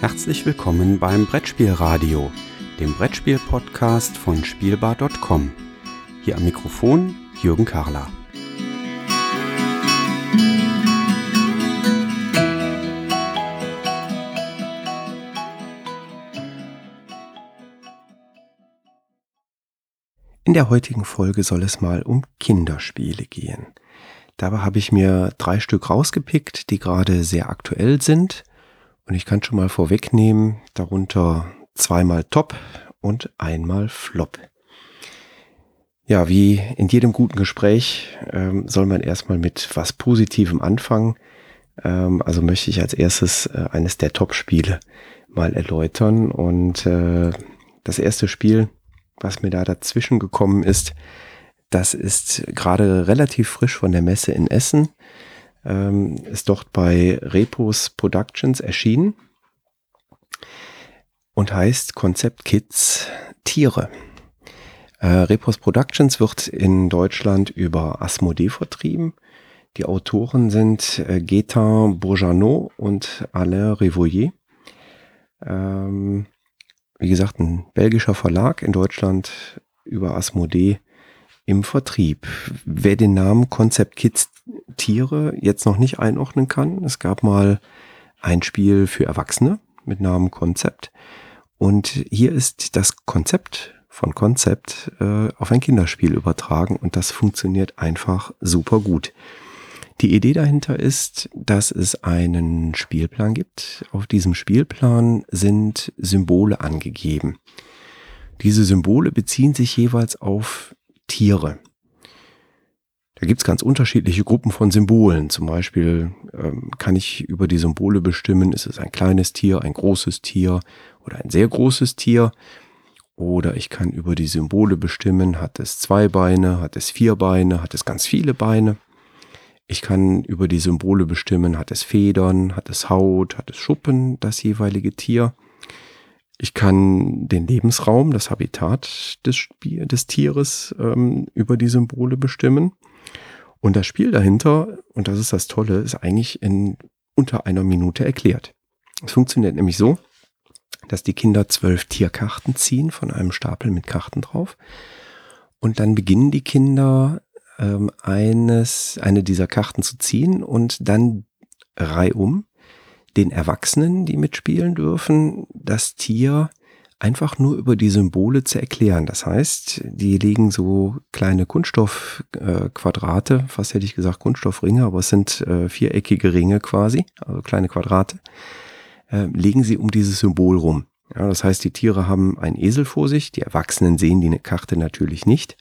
Herzlich willkommen beim Brettspielradio, dem Brettspiel-Podcast von Spielbar.com. Hier am Mikrofon Jürgen Karler. In der heutigen Folge soll es mal um Kinderspiele gehen. Dabei habe ich mir drei Stück rausgepickt, die gerade sehr aktuell sind. Und ich kann schon mal vorwegnehmen, darunter zweimal Top und einmal Flop. Ja, wie in jedem guten Gespräch ähm, soll man erstmal mit was Positivem anfangen. Ähm, also möchte ich als erstes äh, eines der Top-Spiele mal erläutern. Und äh, das erste Spiel, was mir da dazwischen gekommen ist, das ist gerade relativ frisch von der Messe in Essen. Ähm, ist dort bei Repos Productions erschienen und heißt Konzept Kids Tiere. Äh, Repos Productions wird in Deutschland über Asmodee vertrieben. Die Autoren sind äh, Gaetan Bourgeanot und Alain Rivoyer. Ähm, wie gesagt, ein belgischer Verlag in Deutschland über Asmodee im Vertrieb. Wer den Namen Concept Kids Tiere jetzt noch nicht einordnen kann, es gab mal ein Spiel für Erwachsene mit Namen Konzept. Und hier ist das Konzept von Konzept äh, auf ein Kinderspiel übertragen und das funktioniert einfach super gut. Die Idee dahinter ist, dass es einen Spielplan gibt. Auf diesem Spielplan sind Symbole angegeben. Diese Symbole beziehen sich jeweils auf Tiere. Da gibt's ganz unterschiedliche Gruppen von Symbolen. Zum Beispiel ähm, kann ich über die Symbole bestimmen, ist es ein kleines Tier, ein großes Tier oder ein sehr großes Tier. Oder ich kann über die Symbole bestimmen, hat es zwei Beine, hat es vier Beine, hat es ganz viele Beine. Ich kann über die Symbole bestimmen, hat es Federn, hat es Haut, hat es Schuppen, das jeweilige Tier. Ich kann den Lebensraum, das Habitat des, Spiel, des Tieres ähm, über die Symbole bestimmen. Und das Spiel dahinter, und das ist das Tolle, ist eigentlich in unter einer Minute erklärt. Es funktioniert nämlich so, dass die Kinder zwölf Tierkarten ziehen von einem Stapel mit Karten drauf. Und dann beginnen die Kinder ähm, eines, eine dieser Karten zu ziehen und dann reihum den Erwachsenen, die mitspielen dürfen, das Tier einfach nur über die Symbole zu erklären. Das heißt, die legen so kleine Kunststoffquadrate, äh, fast hätte ich gesagt Kunststoffringe, aber es sind äh, viereckige Ringe quasi, also kleine Quadrate, äh, legen sie um dieses Symbol rum. Ja, das heißt, die Tiere haben einen Esel vor sich, die Erwachsenen sehen die Karte natürlich nicht.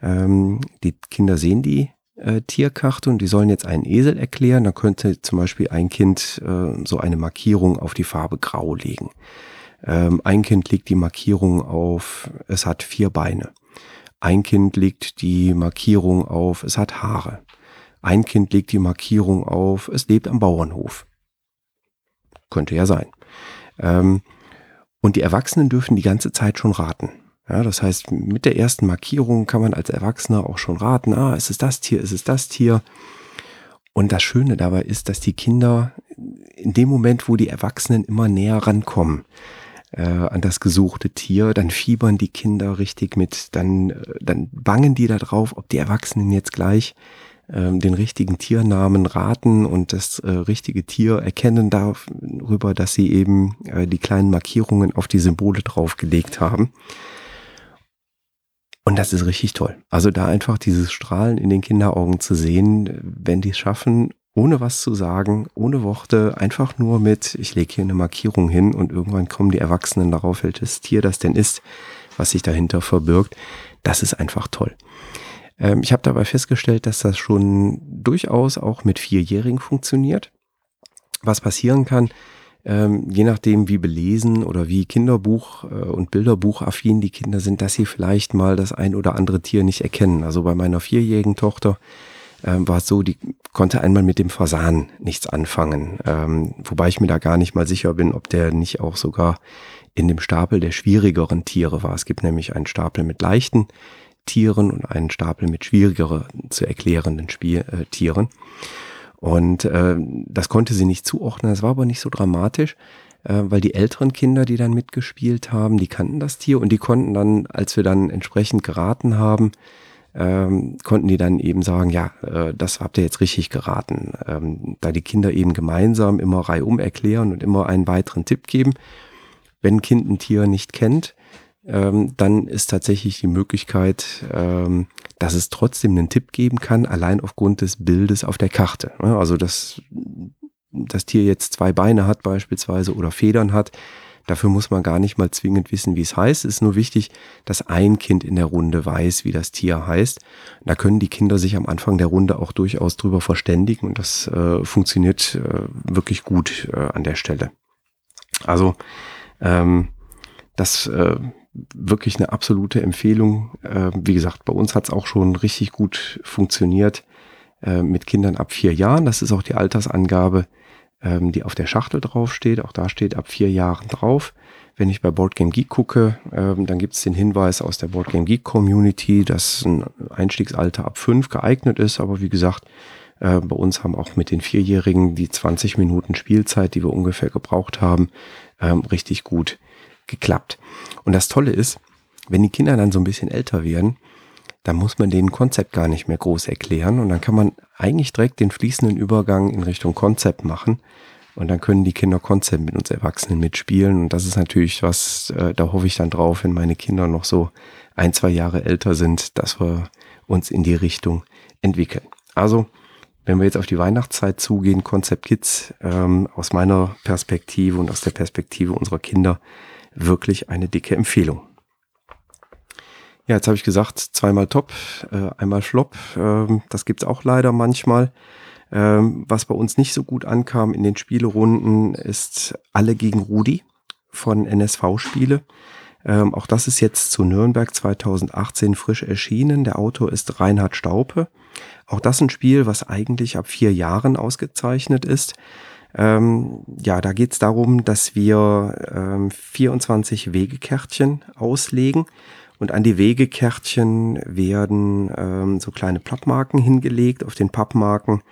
Ähm, die Kinder sehen die äh, Tierkarte und die sollen jetzt einen Esel erklären. Da könnte zum Beispiel ein Kind äh, so eine Markierung auf die Farbe Grau legen. Ähm, ein Kind legt die Markierung auf, es hat vier Beine. Ein Kind legt die Markierung auf, es hat Haare. Ein Kind legt die Markierung auf, es lebt am Bauernhof. Könnte ja sein. Ähm, und die Erwachsenen dürfen die ganze Zeit schon raten. Ja, das heißt, mit der ersten Markierung kann man als Erwachsener auch schon raten, ah, ist es das Tier, ist es das Tier? Und das Schöne dabei ist, dass die Kinder in dem Moment, wo die Erwachsenen immer näher rankommen, äh, an das gesuchte Tier, dann fiebern die Kinder richtig mit, dann, äh, dann bangen die da drauf, ob die Erwachsenen jetzt gleich ähm, den richtigen Tiernamen raten und das äh, richtige Tier erkennen darüber, dass sie eben äh, die kleinen Markierungen auf die Symbole draufgelegt haben. Und das ist richtig toll. Also da einfach dieses Strahlen in den Kinderaugen zu sehen, wenn die es schaffen, ohne was zu sagen, ohne Worte, einfach nur mit, ich lege hier eine Markierung hin und irgendwann kommen die Erwachsenen darauf, welches Tier das denn ist, was sich dahinter verbirgt. Das ist einfach toll. Ähm, ich habe dabei festgestellt, dass das schon durchaus auch mit Vierjährigen funktioniert. Was passieren kann, ähm, je nachdem, wie belesen oder wie Kinderbuch- äh, und Bilderbuchaffin die Kinder sind, dass sie vielleicht mal das ein oder andere Tier nicht erkennen. Also bei meiner vierjährigen Tochter ähm, war es so, die konnte einmal mit dem Fasan nichts anfangen. Ähm, wobei ich mir da gar nicht mal sicher bin, ob der nicht auch sogar in dem Stapel der schwierigeren Tiere war. Es gibt nämlich einen Stapel mit leichten Tieren und einen Stapel mit schwierigeren zu erklärenden Spiel, äh, Tieren. Und äh, das konnte sie nicht zuordnen, das war aber nicht so dramatisch, äh, weil die älteren Kinder, die dann mitgespielt haben, die kannten das Tier und die konnten dann, als wir dann entsprechend geraten haben, ähm, konnten die dann eben sagen, ja, äh, das habt ihr jetzt richtig geraten. Ähm, da die Kinder eben gemeinsam immer reihum erklären und immer einen weiteren Tipp geben. Wenn Kind ein Tier nicht kennt, ähm, dann ist tatsächlich die Möglichkeit, ähm, dass es trotzdem einen Tipp geben kann, allein aufgrund des Bildes auf der Karte. Also dass das Tier jetzt zwei Beine hat beispielsweise oder Federn hat, Dafür muss man gar nicht mal zwingend wissen, wie es heißt. Es ist nur wichtig, dass ein Kind in der Runde weiß, wie das Tier heißt. Da können die Kinder sich am Anfang der Runde auch durchaus drüber verständigen und das äh, funktioniert äh, wirklich gut äh, an der Stelle. Also ähm, das äh, wirklich eine absolute Empfehlung. Äh, wie gesagt, bei uns hat es auch schon richtig gut funktioniert äh, mit Kindern ab vier Jahren. Das ist auch die Altersangabe ähm, die auf der Schachtel draufsteht. Auch da steht ab vier Jahren drauf. Wenn ich bei Boardgame Geek gucke, ähm, dann gibt es den Hinweis aus der Boardgame Geek Community, dass ein Einstiegsalter ab fünf geeignet ist. Aber wie gesagt, äh, bei uns haben auch mit den Vierjährigen die 20 Minuten Spielzeit, die wir ungefähr gebraucht haben, ähm, richtig gut geklappt. Und das Tolle ist, wenn die Kinder dann so ein bisschen älter werden, da muss man den Konzept gar nicht mehr groß erklären und dann kann man eigentlich direkt den fließenden Übergang in Richtung Konzept machen und dann können die Kinder Konzept mit uns Erwachsenen mitspielen und das ist natürlich was, äh, da hoffe ich dann drauf, wenn meine Kinder noch so ein, zwei Jahre älter sind, dass wir uns in die Richtung entwickeln. Also, wenn wir jetzt auf die Weihnachtszeit zugehen, Konzept Kids ähm, aus meiner Perspektive und aus der Perspektive unserer Kinder wirklich eine dicke Empfehlung. Ja, jetzt habe ich gesagt, zweimal Top, äh, einmal Flop. Ähm, das gibt's auch leider manchmal. Ähm, was bei uns nicht so gut ankam in den Spielerunden ist Alle gegen Rudi von NSV-Spiele. Ähm, auch das ist jetzt zu Nürnberg 2018 frisch erschienen. Der Autor ist Reinhard Staupe. Auch das ein Spiel, was eigentlich ab vier Jahren ausgezeichnet ist. Ähm, ja, da geht es darum, dass wir ähm, 24 Wegekärtchen auslegen und an die Wegekärtchen werden ähm, so kleine Pappmarken hingelegt. Auf den Pappmarken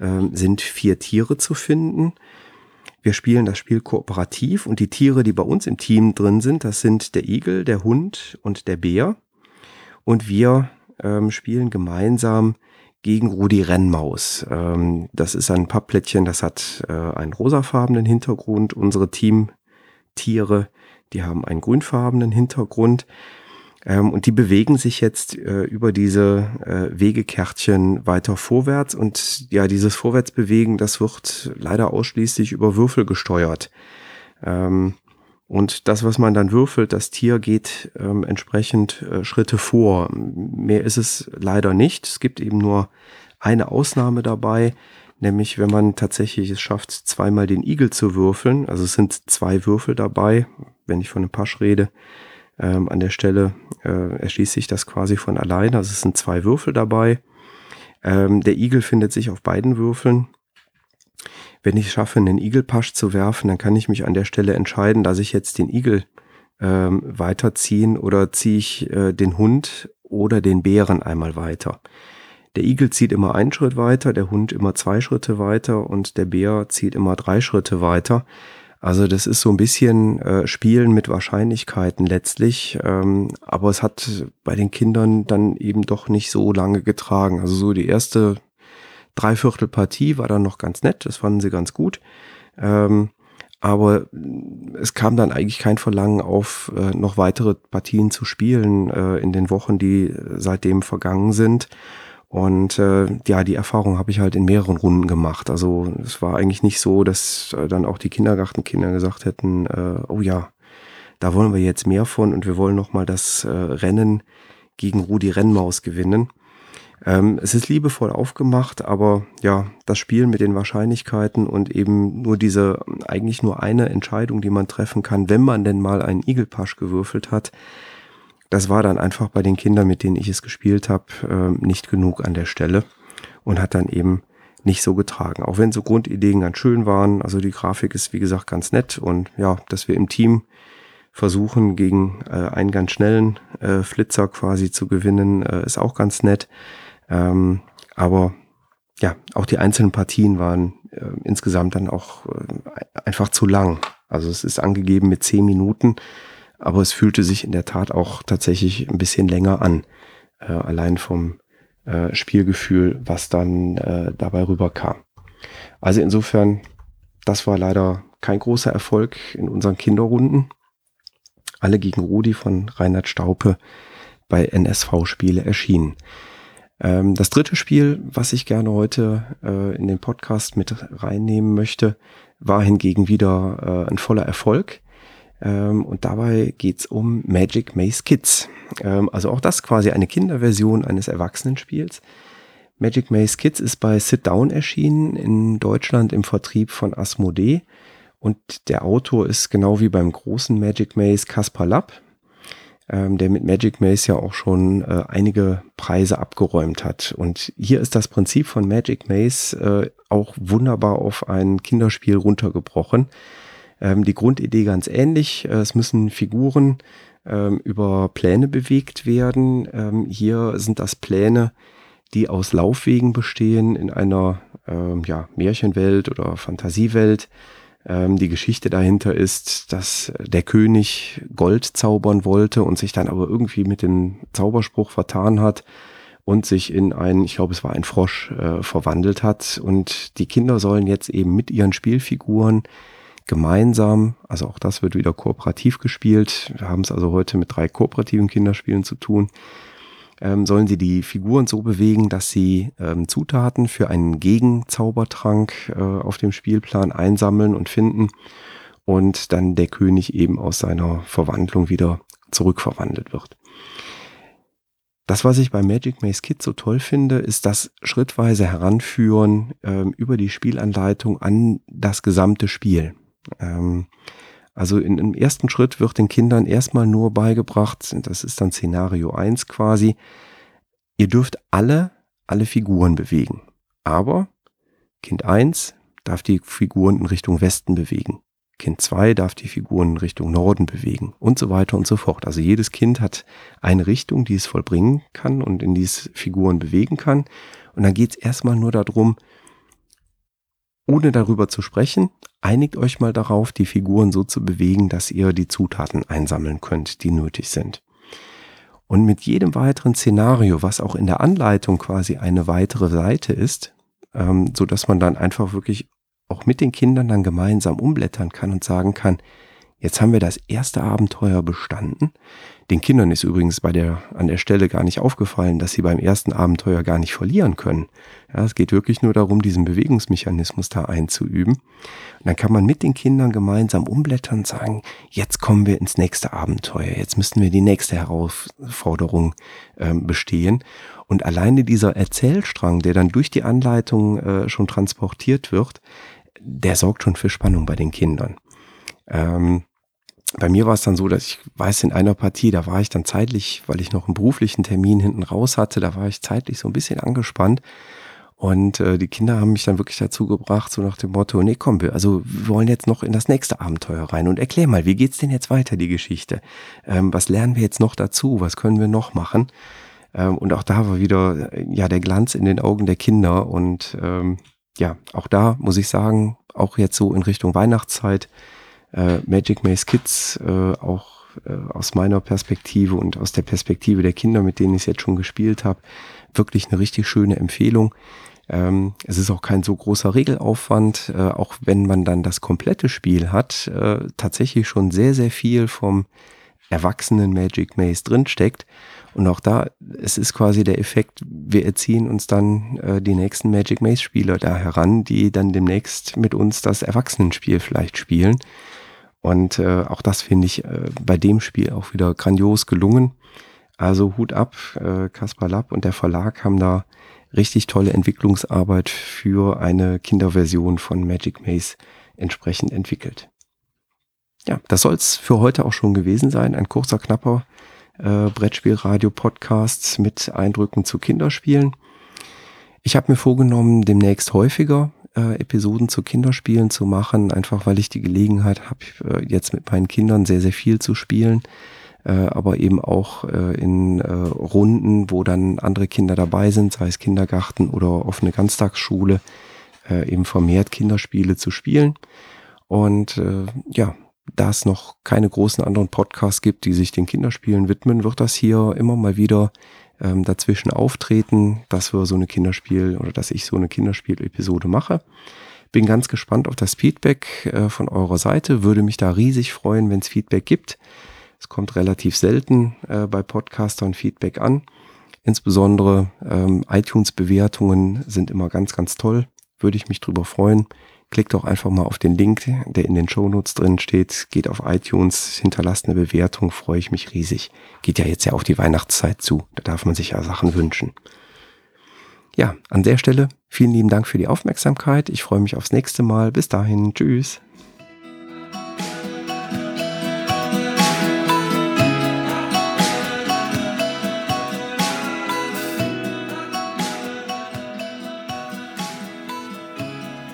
ähm, sind vier Tiere zu finden. Wir spielen das Spiel kooperativ und die Tiere, die bei uns im Team drin sind, das sind der Igel, der Hund und der Bär. Und wir ähm, spielen gemeinsam gegen Rudi Rennmaus. Ähm, das ist ein Pappplättchen, das hat äh, einen rosafarbenen Hintergrund. Unsere Teamtiere, die haben einen grünfarbenen Hintergrund. Ähm, und die bewegen sich jetzt äh, über diese äh, Wegekärtchen weiter vorwärts. Und ja, dieses Vorwärtsbewegen, das wird leider ausschließlich über Würfel gesteuert. Ähm, und das, was man dann würfelt, das Tier geht ähm, entsprechend äh, Schritte vor. Mehr ist es leider nicht. Es gibt eben nur eine Ausnahme dabei, nämlich wenn man tatsächlich es schafft, zweimal den Igel zu würfeln. Also es sind zwei Würfel dabei, wenn ich von einem Pasch rede ähm, an der Stelle äh, erschließt sich das quasi von alleine. Also es sind zwei Würfel dabei. Ähm, der Igel findet sich auf beiden Würfeln. Wenn ich schaffe, einen Igelpasch zu werfen, dann kann ich mich an der Stelle entscheiden, dass ich jetzt den Igel ähm, weiterziehen oder ziehe ich äh, den Hund oder den Bären einmal weiter. Der Igel zieht immer einen Schritt weiter, der Hund immer zwei Schritte weiter und der Bär zieht immer drei Schritte weiter. Also das ist so ein bisschen äh, Spielen mit Wahrscheinlichkeiten letztlich, ähm, aber es hat bei den Kindern dann eben doch nicht so lange getragen. Also so die erste Dreiviertelpartie war dann noch ganz nett, das fanden sie ganz gut. Ähm, aber es kam dann eigentlich kein Verlangen auf, äh, noch weitere Partien zu spielen äh, in den Wochen, die seitdem vergangen sind. Und äh, ja, die Erfahrung habe ich halt in mehreren Runden gemacht. Also es war eigentlich nicht so, dass äh, dann auch die Kindergartenkinder gesagt hätten, äh, oh ja, da wollen wir jetzt mehr von und wir wollen nochmal das äh, Rennen gegen Rudi Rennmaus gewinnen. Ähm, es ist liebevoll aufgemacht, aber ja, das Spiel mit den Wahrscheinlichkeiten und eben nur diese, eigentlich nur eine Entscheidung, die man treffen kann, wenn man denn mal einen Igelpasch gewürfelt hat, das war dann einfach bei den Kindern, mit denen ich es gespielt habe, äh, nicht genug an der Stelle und hat dann eben nicht so getragen. Auch wenn so Grundideen ganz schön waren. Also die Grafik ist wie gesagt ganz nett und ja, dass wir im Team versuchen, gegen äh, einen ganz schnellen äh, Flitzer quasi zu gewinnen, äh, ist auch ganz nett. Ähm, aber ja, auch die einzelnen Partien waren äh, insgesamt dann auch äh, einfach zu lang. Also es ist angegeben mit zehn Minuten, aber es fühlte sich in der Tat auch tatsächlich ein bisschen länger an. Äh, allein vom äh, Spielgefühl, was dann äh, dabei rüberkam. Also insofern, das war leider kein großer Erfolg in unseren Kinderrunden. Alle gegen Rudi von Reinhard Staupe bei NSV-Spiele erschienen. Ähm, das dritte Spiel, was ich gerne heute äh, in den Podcast mit reinnehmen möchte, war hingegen wieder äh, ein voller Erfolg. Ähm, und dabei geht's um Magic Maze Kids. Ähm, also auch das quasi eine Kinderversion eines Erwachsenenspiels. Magic Maze Kids ist bei Sit Down erschienen, in Deutschland im Vertrieb von Asmodee. Und der Autor ist genau wie beim großen Magic Maze Kaspar Lapp, ähm, der mit Magic Maze ja auch schon äh, einige Preise abgeräumt hat. Und hier ist das Prinzip von Magic Maze äh, auch wunderbar auf ein Kinderspiel runtergebrochen. Ähm, die Grundidee ganz ähnlich. Äh, es müssen Figuren ähm, über Pläne bewegt werden. Ähm, hier sind das Pläne, die aus Laufwegen bestehen in einer ähm, ja, Märchenwelt oder Fantasiewelt. Ähm, die Geschichte dahinter ist, dass der König Gold zaubern wollte und sich dann aber irgendwie mit dem Zauberspruch vertan hat und sich in ein, ich glaube, es war ein Frosch, äh, verwandelt hat. Und die Kinder sollen jetzt eben mit ihren Spielfiguren gemeinsam, also auch das wird wieder kooperativ gespielt. Wir haben es also heute mit drei kooperativen Kinderspielen zu tun. Ähm, sollen sie die Figuren so bewegen, dass sie ähm, Zutaten für einen Gegenzaubertrank äh, auf dem Spielplan einsammeln und finden und dann der König eben aus seiner Verwandlung wieder zurückverwandelt wird. Das, was ich bei Magic Maze Kit so toll finde, ist das schrittweise Heranführen ähm, über die Spielanleitung an das gesamte Spiel. Ähm, also in, im ersten Schritt wird den Kindern erstmal nur beigebracht, das ist dann Szenario 1 quasi, ihr dürft alle, alle Figuren bewegen. Aber Kind 1 darf die Figuren in Richtung Westen bewegen. Kind 2 darf die Figuren in Richtung Norden bewegen und so weiter und so fort. Also jedes Kind hat eine Richtung, die es vollbringen kann und in die es Figuren bewegen kann. Und dann geht es erstmal nur darum, ohne darüber zu sprechen, einigt euch mal darauf, die Figuren so zu bewegen, dass ihr die Zutaten einsammeln könnt, die nötig sind. Und mit jedem weiteren Szenario, was auch in der Anleitung quasi eine weitere Seite ist, ähm, so dass man dann einfach wirklich auch mit den Kindern dann gemeinsam umblättern kann und sagen kann, Jetzt haben wir das erste Abenteuer bestanden. Den Kindern ist übrigens bei der, an der Stelle gar nicht aufgefallen, dass sie beim ersten Abenteuer gar nicht verlieren können. Ja, es geht wirklich nur darum, diesen Bewegungsmechanismus da einzuüben. Und dann kann man mit den Kindern gemeinsam umblättern und sagen, jetzt kommen wir ins nächste Abenteuer. Jetzt müssten wir die nächste Herausforderung ähm, bestehen. Und alleine dieser Erzählstrang, der dann durch die Anleitung äh, schon transportiert wird, der sorgt schon für Spannung bei den Kindern. Ähm, bei mir war es dann so, dass ich weiß, in einer Partie, da war ich dann zeitlich, weil ich noch einen beruflichen Termin hinten raus hatte, da war ich zeitlich so ein bisschen angespannt. Und äh, die Kinder haben mich dann wirklich dazu gebracht, so nach dem Motto, nee, komm, wir, also wir wollen jetzt noch in das nächste Abenteuer rein und erklär mal, wie geht's denn jetzt weiter, die Geschichte? Ähm, was lernen wir jetzt noch dazu? Was können wir noch machen? Ähm, und auch da war wieder äh, ja der Glanz in den Augen der Kinder. Und ähm, ja, auch da muss ich sagen, auch jetzt so in Richtung Weihnachtszeit, äh, Magic Maze Kids äh, auch äh, aus meiner Perspektive und aus der Perspektive der Kinder, mit denen ich jetzt schon gespielt habe, wirklich eine richtig schöne Empfehlung. Ähm, es ist auch kein so großer Regelaufwand, äh, auch wenn man dann das komplette Spiel hat, äh, tatsächlich schon sehr, sehr viel vom erwachsenen Magic Maze drinsteckt. Und auch da, es ist quasi der Effekt, wir erziehen uns dann äh, die nächsten Magic Maze Spieler da heran, die dann demnächst mit uns das Erwachsenenspiel vielleicht spielen. Und äh, auch das finde ich äh, bei dem Spiel auch wieder grandios gelungen. Also Hut ab, äh, Kaspar Lapp und der Verlag haben da richtig tolle Entwicklungsarbeit für eine Kinderversion von Magic Maze entsprechend entwickelt. Ja, das soll es für heute auch schon gewesen sein. Ein kurzer, knapper äh, Brettspielradio-Podcast mit Eindrücken zu Kinderspielen. Ich habe mir vorgenommen, demnächst häufiger äh, Episoden zu Kinderspielen zu machen, einfach weil ich die Gelegenheit habe, äh, jetzt mit meinen Kindern sehr, sehr viel zu spielen. äh, aber eben auch äh, in äh, Runden, wo dann andere Kinder dabei sind, sei es Kindergarten oder offene Ganztagsschule, äh, eben vermehrt Kinderspiele zu spielen. Und äh, ja, da es noch keine großen anderen Podcasts gibt, die sich den Kinderspielen widmen, wird das hier immer mal wieder ähm, dazwischen auftreten, dass wir so eine Kinderspiel oder dass ich so eine Kinderspiel-Episode mache. Bin ganz gespannt auf das Feedback äh, von eurer Seite. Würde mich da riesig freuen, wenn es Feedback gibt. Es kommt relativ selten äh, bei Podcastern Feedback an. Insbesondere ähm, iTunes-Bewertungen sind immer ganz, ganz toll. Würde ich mich drüber freuen. Klickt doch einfach mal auf den Link, der in den Shownotes drin steht. Geht auf iTunes, hinterlasst eine Bewertung, freue ich mich riesig. Geht ja jetzt ja auch die Weihnachtszeit zu. Da darf man sich ja Sachen wünschen. Ja, an der Stelle vielen lieben Dank für die Aufmerksamkeit. Ich freue mich aufs nächste Mal. Bis dahin. Tschüss.